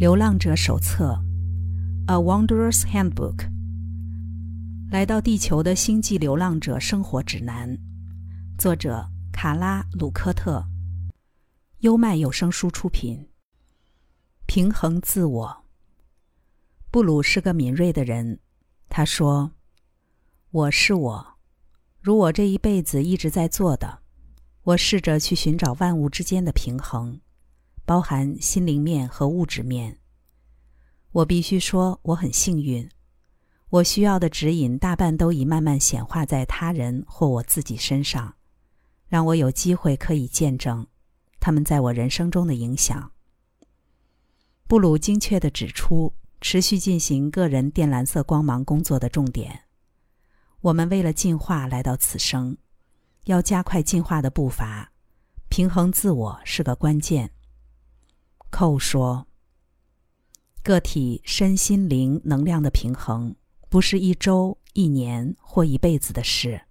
流浪者手册，《A Wanderer's Handbook》。来到地球的星际流浪者生活指南，作者卡拉·鲁科特，优麦有声书出品。平衡自我。布鲁是个敏锐的人，他说：“我是我，如我这一辈子一直在做的。我试着去寻找万物之间的平衡。”包含心灵面和物质面。我必须说，我很幸运。我需要的指引大半都已慢慢显化在他人或我自己身上，让我有机会可以见证他们在我人生中的影响。布鲁精确地指出，持续进行个人靛蓝色光芒工作的重点。我们为了进化来到此生，要加快进化的步伐，平衡自我是个关键。寇说：“个体身心灵能量的平衡，不是一周、一年或一辈子的事，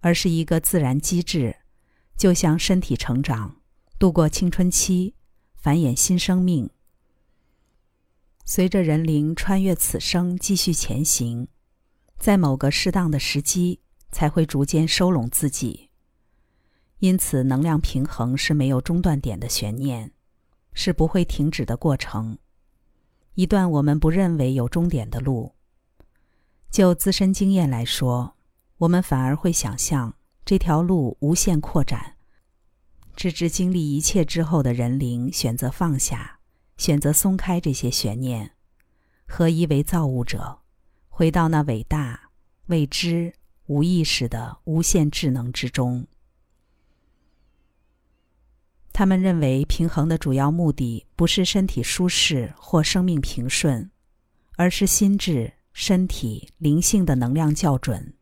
而是一个自然机制，就像身体成长、度过青春期、繁衍新生命。随着人灵穿越此生继续前行，在某个适当的时机，才会逐渐收拢自己。因此，能量平衡是没有中断点的悬念。”是不会停止的过程，一段我们不认为有终点的路。就自身经验来说，我们反而会想象这条路无限扩展，直至经历一切之后的人灵选择放下，选择松开这些悬念，合一为造物者，回到那伟大、未知、无意识的无限智能之中。他们认为，平衡的主要目的不是身体舒适或生命平顺，而是心智、身体、灵性的能量校准。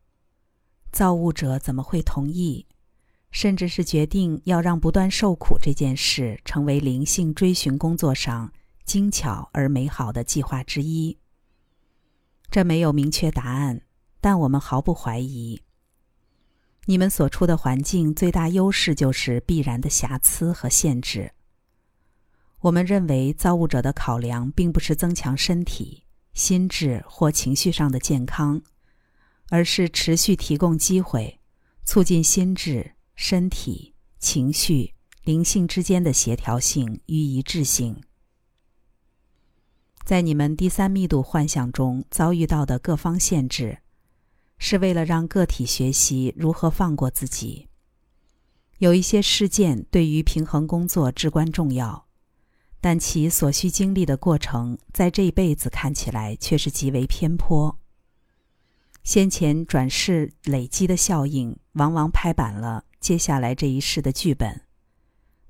造物者怎么会同意，甚至是决定要让不断受苦这件事成为灵性追寻工作上精巧而美好的计划之一？这没有明确答案，但我们毫不怀疑。你们所处的环境最大优势就是必然的瑕疵和限制。我们认为造物者的考量并不是增强身体、心智或情绪上的健康，而是持续提供机会，促进心智、身体、情绪、灵性之间的协调性与一致性。在你们第三密度幻象中遭遇到的各方限制。是为了让个体学习如何放过自己。有一些事件对于平衡工作至关重要，但其所需经历的过程，在这一辈子看起来却是极为偏颇。先前转世累积的效应，往往拍板了接下来这一世的剧本。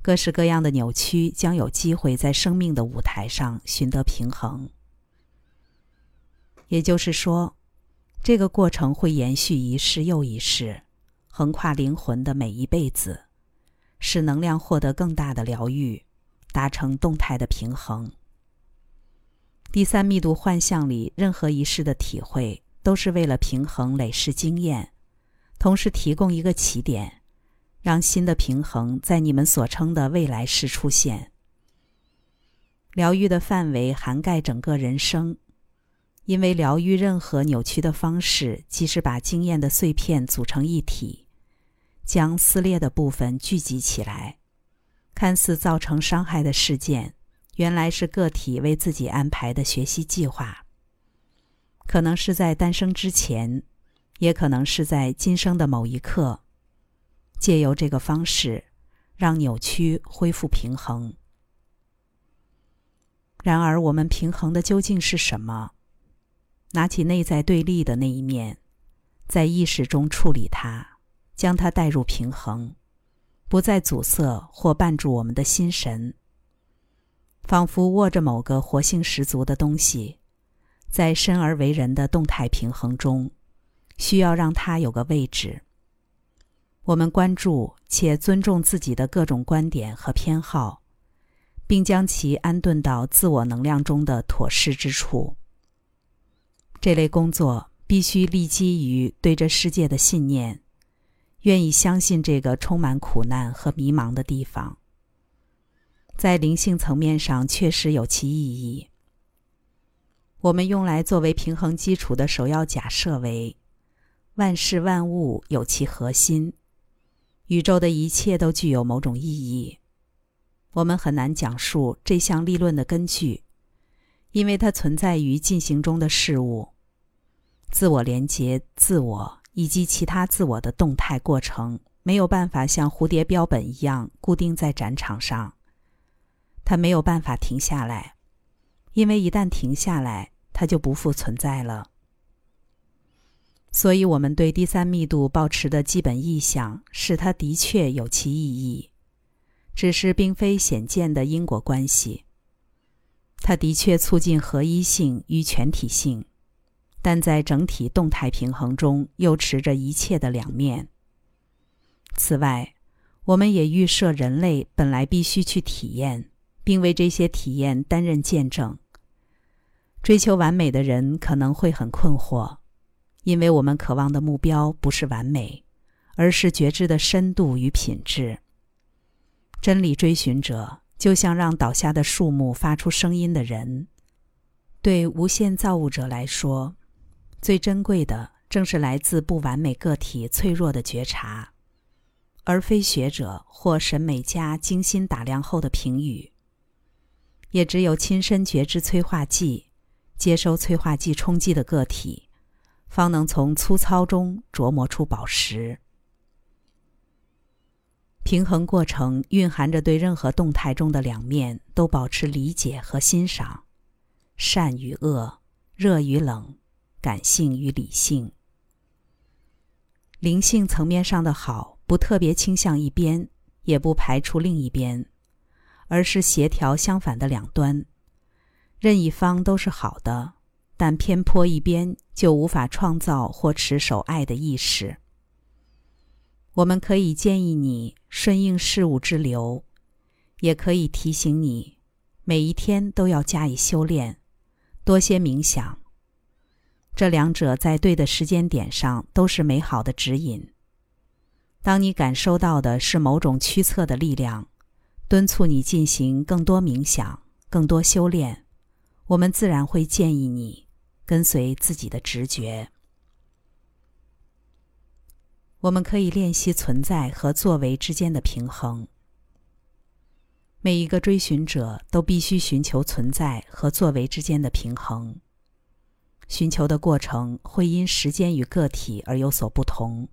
各式各样的扭曲将有机会在生命的舞台上寻得平衡。也就是说。这个过程会延续一世又一世，横跨灵魂的每一辈子，使能量获得更大的疗愈，达成动态的平衡。第三密度幻象里，任何一世的体会都是为了平衡累世经验，同时提供一个起点，让新的平衡在你们所称的未来世出现。疗愈的范围涵盖整个人生。因为疗愈任何扭曲的方式，即是把经验的碎片组成一体，将撕裂的部分聚集起来。看似造成伤害的事件，原来是个体为自己安排的学习计划。可能是在诞生之前，也可能是在今生的某一刻。借由这个方式，让扭曲恢复平衡。然而，我们平衡的究竟是什么？拿起内在对立的那一面，在意识中处理它，将它带入平衡，不再阻塞或绊住我们的心神。仿佛握着某个活性十足的东西，在生而为人的动态平衡中，需要让它有个位置。我们关注且尊重自己的各种观点和偏好，并将其安顿到自我能量中的妥适之处。这类工作必须立基于对这世界的信念，愿意相信这个充满苦难和迷茫的地方。在灵性层面上确实有其意义。我们用来作为平衡基础的首要假设为：万事万物有其核心，宇宙的一切都具有某种意义。我们很难讲述这项立论的根据，因为它存在于进行中的事物、自我连接、自我以及其他自我的动态过程，没有办法像蝴蝶标本一样固定在展场上。它没有办法停下来，因为一旦停下来，它就不复存在了。所以，我们对第三密度保持的基本意向是，它的确有其意义。只是并非显见的因果关系。它的确促进合一性与全体性，但在整体动态平衡中又持着一切的两面。此外，我们也预设人类本来必须去体验，并为这些体验担任见证。追求完美的人可能会很困惑，因为我们渴望的目标不是完美，而是觉知的深度与品质。真理追寻者就像让倒下的树木发出声音的人。对无限造物者来说，最珍贵的正是来自不完美个体脆弱的觉察，而非学者或审美家精心打量后的评语。也只有亲身觉知催化剂、接收催化剂冲击的个体，方能从粗糙中琢磨出宝石。平衡过程蕴含着对任何动态中的两面都保持理解和欣赏，善与恶，热与冷，感性与理性。灵性层面上的好，不特别倾向一边，也不排除另一边，而是协调相反的两端。任一方都是好的，但偏颇一边就无法创造或持守爱的意识。我们可以建议你顺应事物之流，也可以提醒你，每一天都要加以修炼，多些冥想。这两者在对的时间点上都是美好的指引。当你感受到的是某种驱策的力量，敦促你进行更多冥想、更多修炼，我们自然会建议你跟随自己的直觉。我们可以练习存在和作为之间的平衡。每一个追寻者都必须寻求存在和作为之间的平衡。寻求的过程会因时间与个体而有所不同。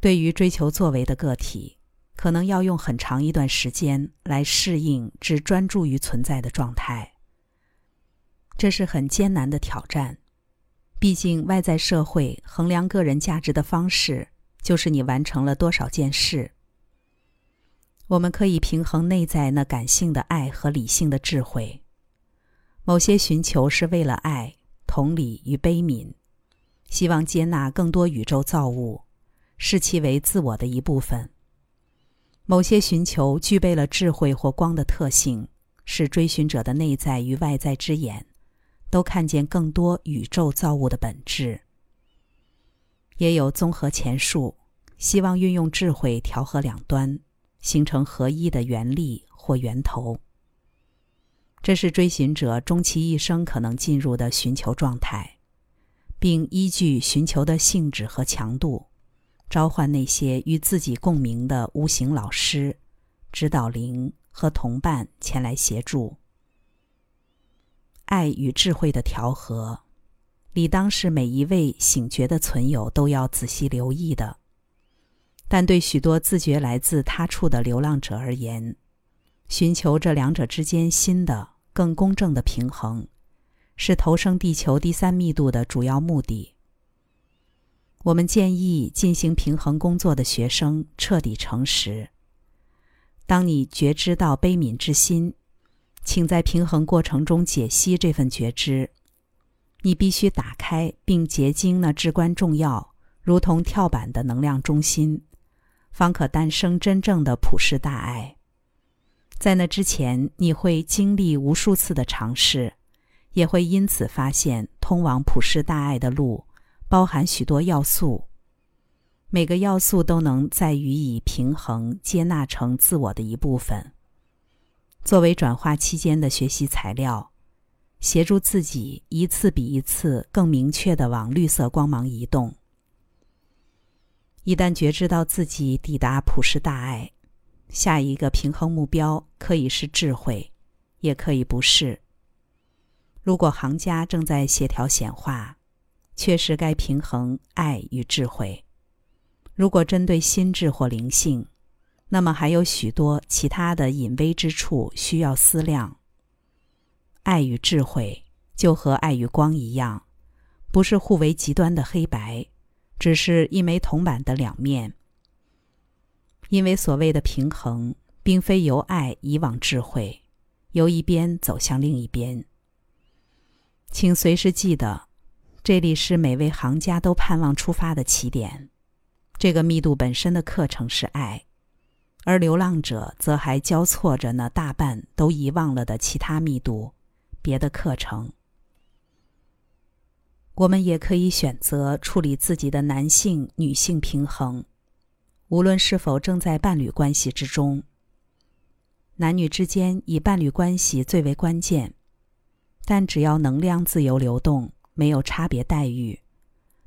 对于追求作为的个体，可能要用很长一段时间来适应只专注于存在的状态。这是很艰难的挑战。毕竟，外在社会衡量个人价值的方式，就是你完成了多少件事。我们可以平衡内在那感性的爱和理性的智慧。某些寻求是为了爱、同理与悲悯，希望接纳更多宇宙造物，视其为自我的一部分。某些寻求具备了智慧或光的特性，是追寻者的内在与外在之眼。都看见更多宇宙造物的本质，也有综合前述，希望运用智慧调和两端，形成合一的原力或源头。这是追寻者终其一生可能进入的寻求状态，并依据寻求的性质和强度，召唤那些与自己共鸣的无形老师、指导灵和同伴前来协助。爱与智慧的调和，理当是每一位醒觉的存有都要仔细留意的。但对许多自觉来自他处的流浪者而言，寻求这两者之间新的、更公正的平衡，是投生地球第三密度的主要目的。我们建议进行平衡工作的学生彻底诚实。当你觉知到悲悯之心。请在平衡过程中解析这份觉知。你必须打开并结晶那至关重要、如同跳板的能量中心，方可诞生真正的普世大爱。在那之前，你会经历无数次的尝试，也会因此发现通往普世大爱的路包含许多要素，每个要素都能再予以平衡接纳成自我的一部分。作为转化期间的学习材料，协助自己一次比一次更明确的往绿色光芒移动。一旦觉知到自己抵达普世大爱，下一个平衡目标可以是智慧，也可以不是。如果行家正在协调显化，确实该平衡爱与智慧。如果针对心智或灵性，那么还有许多其他的隐微之处需要思量。爱与智慧就和爱与光一样，不是互为极端的黑白。只是一枚铜板的两面，因为所谓的平衡，并非由爱移往智慧，由一边走向另一边。请随时记得，这里是每位行家都盼望出发的起点。这个密度本身的课程是爱，而流浪者则还交错着那大半都遗忘了的其他密度，别的课程。我们也可以选择处理自己的男性、女性平衡，无论是否正在伴侣关系之中。男女之间以伴侣关系最为关键，但只要能量自由流动，没有差别待遇，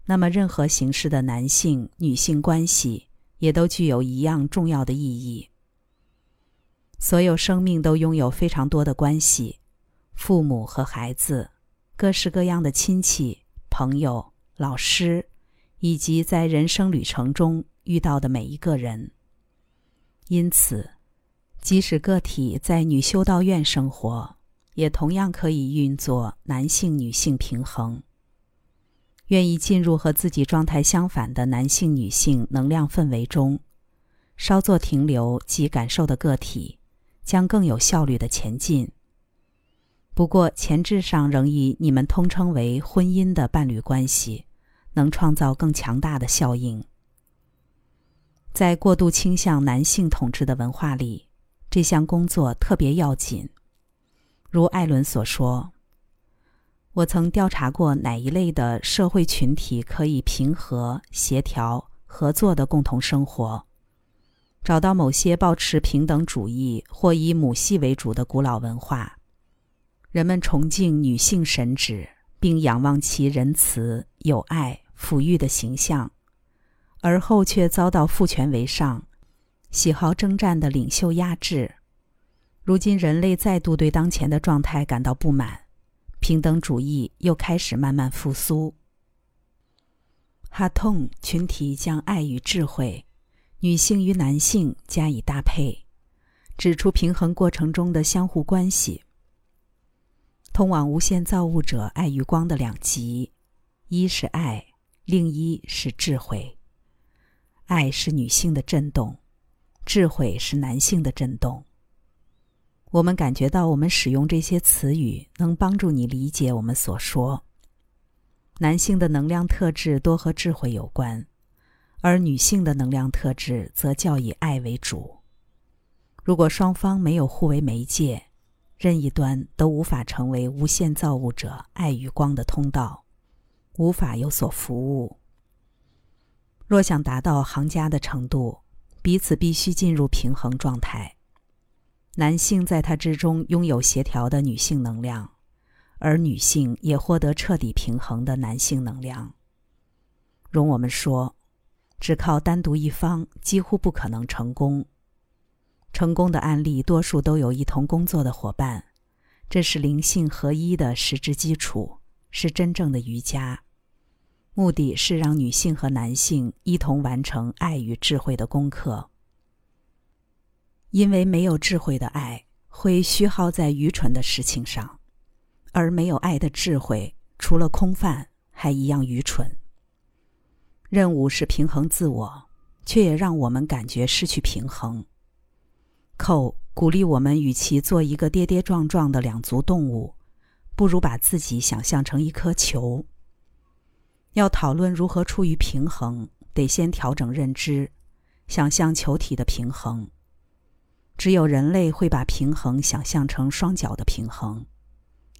那么任何形式的男性、女性关系也都具有一样重要的意义。所有生命都拥有非常多的关系，父母和孩子，各式各样的亲戚。朋友、老师，以及在人生旅程中遇到的每一个人。因此，即使个体在女修道院生活，也同样可以运作男性、女性平衡。愿意进入和自己状态相反的男性、女性能量氛围中，稍作停留及感受的个体，将更有效率的前进。不过，前置上仍以你们通称为婚姻的伴侣关系，能创造更强大的效应。在过度倾向男性统治的文化里，这项工作特别要紧。如艾伦所说：“我曾调查过哪一类的社会群体可以平和、协调、合作的共同生活，找到某些保持平等主义或以母系为主的古老文化。”人们崇敬女性神旨，并仰望其仁慈、有爱、抚育的形象，而后却遭到父权为上、喜好征战的领袖压制。如今，人类再度对当前的状态感到不满，平等主义又开始慢慢复苏。哈痛群体将爱与智慧、女性与男性加以搭配，指出平衡过程中的相互关系。通往无限造物者爱与光的两极，一是爱，另一是智慧。爱是女性的震动，智慧是男性的震动。我们感觉到，我们使用这些词语能帮助你理解我们所说。男性的能量特质多和智慧有关，而女性的能量特质则较以爱为主。如果双方没有互为媒介，任意端都无法成为无限造物者爱与光的通道，无法有所服务。若想达到行家的程度，彼此必须进入平衡状态。男性在他之中拥有协调的女性能量，而女性也获得彻底平衡的男性能量。容我们说，只靠单独一方几乎不可能成功。成功的案例多数都有一同工作的伙伴，这是灵性合一的实质基础，是真正的瑜伽。目的是让女性和男性一同完成爱与智慧的功课。因为没有智慧的爱会虚耗在愚蠢的事情上，而没有爱的智慧，除了空泛，还一样愚蠢。任务是平衡自我，却也让我们感觉失去平衡。寇鼓励我们，与其做一个跌跌撞撞的两足动物，不如把自己想象成一颗球。要讨论如何处于平衡，得先调整认知，想象球体的平衡。只有人类会把平衡想象成双脚的平衡，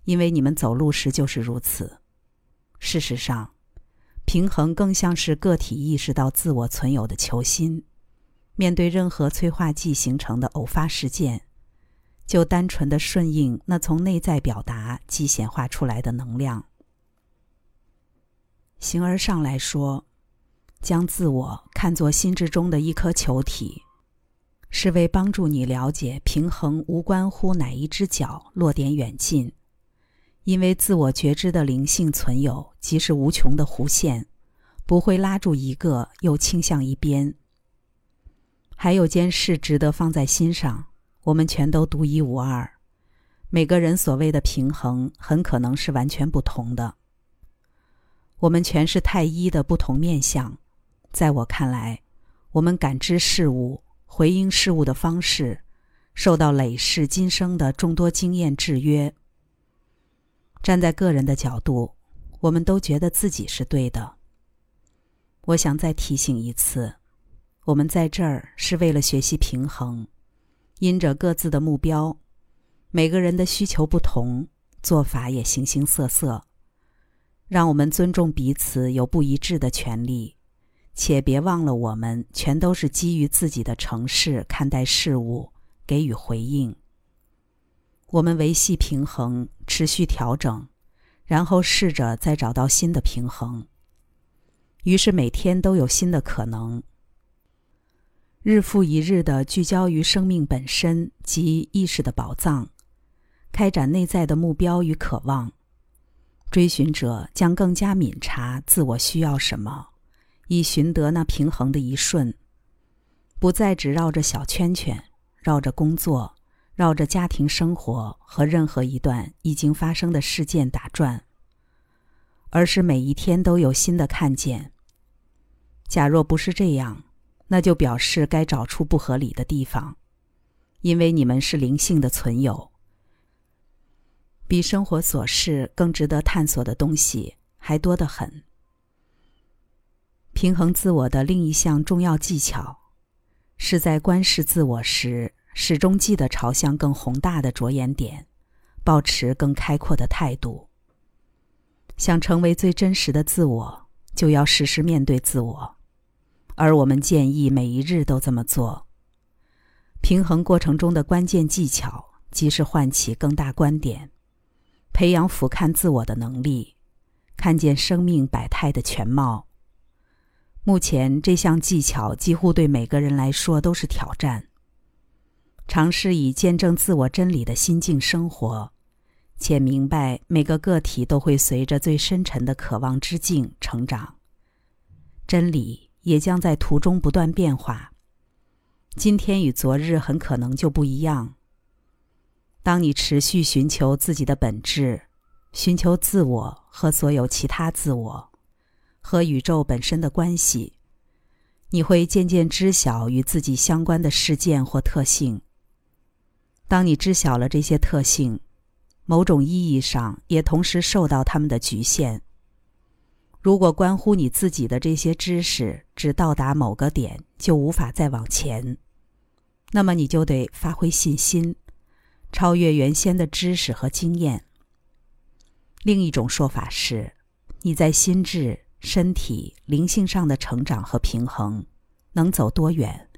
因为你们走路时就是如此。事实上，平衡更像是个体意识到自我存有的球心。面对任何催化剂形成的偶发事件，就单纯的顺应那从内在表达即显化出来的能量。形而上来说，将自我看作心智中的一颗球体，是为帮助你了解平衡无关乎哪一只脚落点远近，因为自我觉知的灵性存有即是无穷的弧线，不会拉住一个又倾向一边。还有件事值得放在心上：我们全都独一无二，每个人所谓的平衡很可能是完全不同的。我们全是太一的不同面相。在我看来，我们感知事物、回应事物的方式，受到累世今生的众多经验制约。站在个人的角度，我们都觉得自己是对的。我想再提醒一次。我们在这儿是为了学习平衡，因着各自的目标，每个人的需求不同，做法也形形色色。让我们尊重彼此有不一致的权利，且别忘了我们全都是基于自己的城市看待事物，给予回应。我们维系平衡，持续调整，然后试着再找到新的平衡。于是每天都有新的可能。日复一日的聚焦于生命本身及意识的宝藏，开展内在的目标与渴望，追寻者将更加敏察自我需要什么，以寻得那平衡的一瞬，不再只绕着小圈圈，绕着工作，绕着家庭生活和任何一段已经发生的事件打转，而是每一天都有新的看见。假若不是这样。那就表示该找出不合理的地方，因为你们是灵性的存有，比生活琐事更值得探索的东西还多得很。平衡自我的另一项重要技巧，是在观视自我时，始终记得朝向更宏大的着眼点，保持更开阔的态度。想成为最真实的自我，就要时时面对自我。而我们建议每一日都这么做。平衡过程中的关键技巧，即是唤起更大观点，培养俯瞰自我的能力，看见生命百态的全貌。目前这项技巧几乎对每个人来说都是挑战。尝试以见证自我真理的心境生活，且明白每个个体都会随着最深沉的渴望之境成长。真理。也将在途中不断变化。今天与昨日很可能就不一样。当你持续寻求自己的本质，寻求自我和所有其他自我，和宇宙本身的关系，你会渐渐知晓与自己相关的事件或特性。当你知晓了这些特性，某种意义上也同时受到它们的局限。如果关乎你自己的这些知识只到达某个点就无法再往前，那么你就得发挥信心，超越原先的知识和经验。另一种说法是，你在心智、身体、灵性上的成长和平衡能走多远，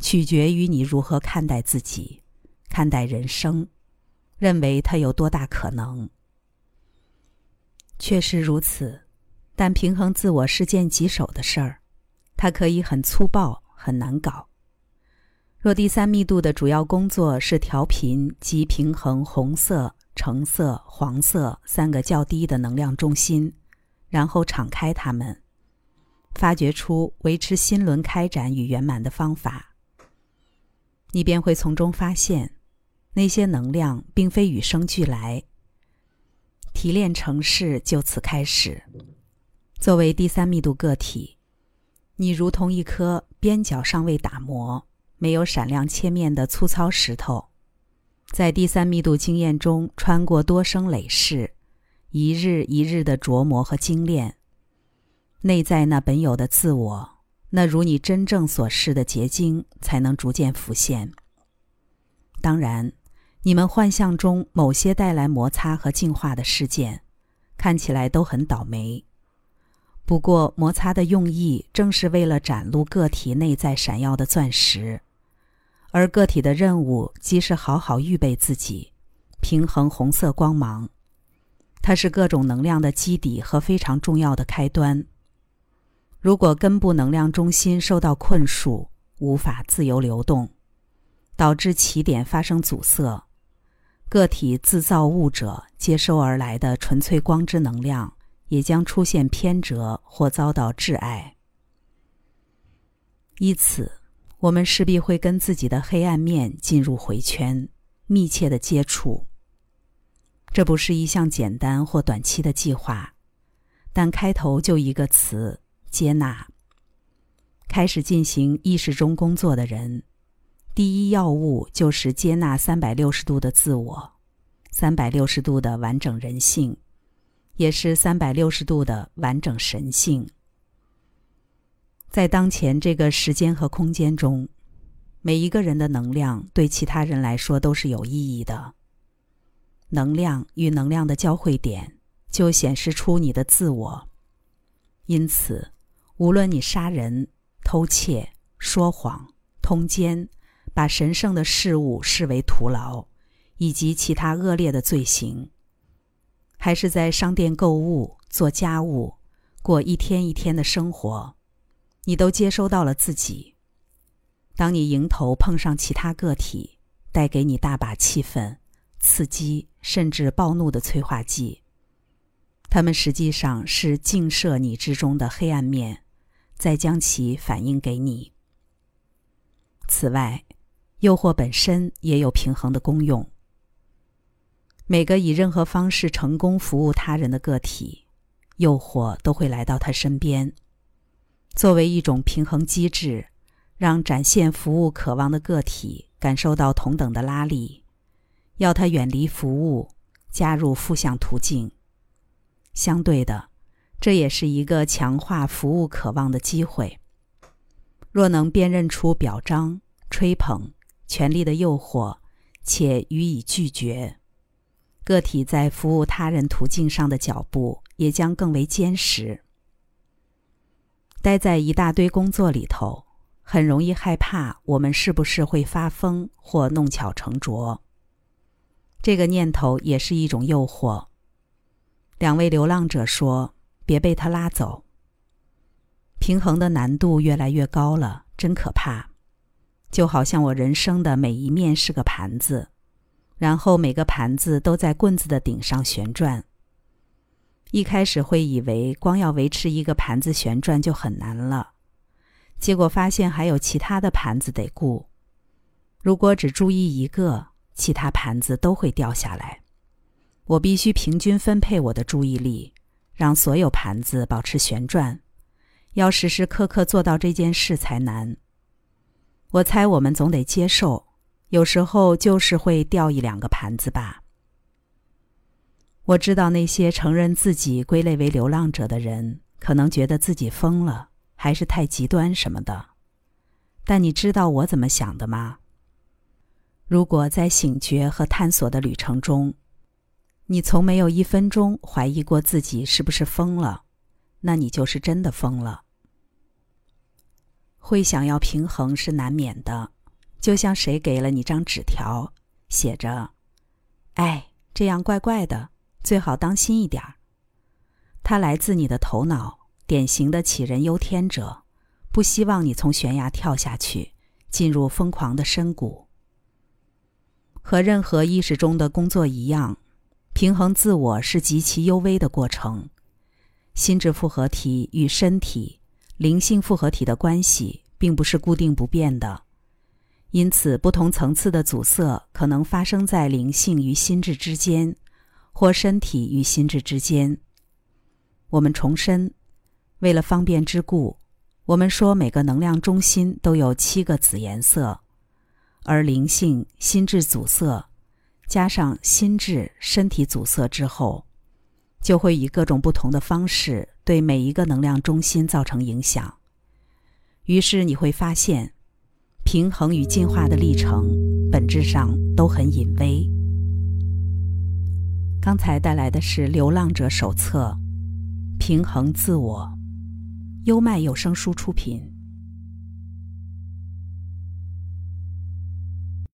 取决于你如何看待自己，看待人生，认为它有多大可能。确实如此。但平衡自我是件棘手的事儿，它可以很粗暴、很难搞。若第三密度的主要工作是调频及平衡红色、橙色、黄色三个较低的能量中心，然后敞开它们，发掘出维持心轮开展与圆满的方法，你便会从中发现，那些能量并非与生俱来。提炼城市就此开始。作为第三密度个体，你如同一颗边角尚未打磨、没有闪亮切面的粗糙石头，在第三密度经验中穿过多生累世，一日一日的琢磨和精炼，内在那本有的自我，那如你真正所示的结晶，才能逐渐浮现。当然，你们幻象中某些带来摩擦和净化的事件，看起来都很倒霉。不过，摩擦的用意正是为了展露个体内在闪耀的钻石，而个体的任务即是好好预备自己，平衡红色光芒。它是各种能量的基底和非常重要的开端。如果根部能量中心受到困束，无法自由流动，导致起点发生阻塞，个体自造物者接收而来的纯粹光之能量也将出现偏折或遭到挚爱。因此，我们势必会跟自己的黑暗面进入回圈，密切的接触。这不是一项简单或短期的计划，但开头就一个词：接纳。开始进行意识中工作的人，第一要务就是接纳三百六十度的自我，三百六十度的完整人性，也是三百六十度的完整神性。在当前这个时间和空间中，每一个人的能量对其他人来说都是有意义的。能量与能量的交汇点，就显示出你的自我。因此，无论你杀人、偷窃、说谎、通奸，把神圣的事物视为徒劳，以及其他恶劣的罪行，还是在商店购物、做家务、过一天一天的生活，你都接收到了自己。当你迎头碰上其他个体，带给你大把气愤。刺激甚至暴怒的催化剂，它们实际上是映射你之中的黑暗面，再将其反映给你。此外，诱惑本身也有平衡的功用。每个以任何方式成功服务他人的个体，诱惑都会来到他身边，作为一种平衡机制，让展现服务渴望的个体感受到同等的拉力。要他远离服务，加入负向途径。相对的，这也是一个强化服务渴望的机会。若能辨认出表彰、吹捧、权力的诱惑，且予以拒绝，个体在服务他人途径上的脚步也将更为坚实。待在一大堆工作里头，很容易害怕我们是不是会发疯或弄巧成拙。这个念头也是一种诱惑。两位流浪者说：“别被他拉走。”平衡的难度越来越高了，真可怕。就好像我人生的每一面是个盘子，然后每个盘子都在棍子的顶上旋转。一开始会以为光要维持一个盘子旋转就很难了，结果发现还有其他的盘子得顾。如果只注意一个，其他盘子都会掉下来，我必须平均分配我的注意力，让所有盘子保持旋转。要时时刻刻做到这件事才难。我猜我们总得接受，有时候就是会掉一两个盘子吧。我知道那些承认自己归类为流浪者的人，可能觉得自己疯了，还是太极端什么的。但你知道我怎么想的吗？如果在醒觉和探索的旅程中，你从没有一分钟怀疑过自己是不是疯了，那你就是真的疯了。会想要平衡是难免的，就像谁给了你张纸条，写着：“哎，这样怪怪的，最好当心一点儿。”它来自你的头脑，典型的杞人忧天者，不希望你从悬崖跳下去，进入疯狂的深谷。和任何意识中的工作一样，平衡自我是极其幽微的过程。心智复合体与身体、灵性复合体的关系并不是固定不变的，因此不同层次的阻塞可能发生在灵性与心智之间，或身体与心智之间。我们重申，为了方便之故，我们说每个能量中心都有七个紫颜色。而灵性、心智阻塞，加上心智、身体阻塞之后，就会以各种不同的方式对每一个能量中心造成影响。于是你会发现，平衡与进化的历程本质上都很隐微。刚才带来的是《流浪者手册》，平衡自我，优麦有声书出品。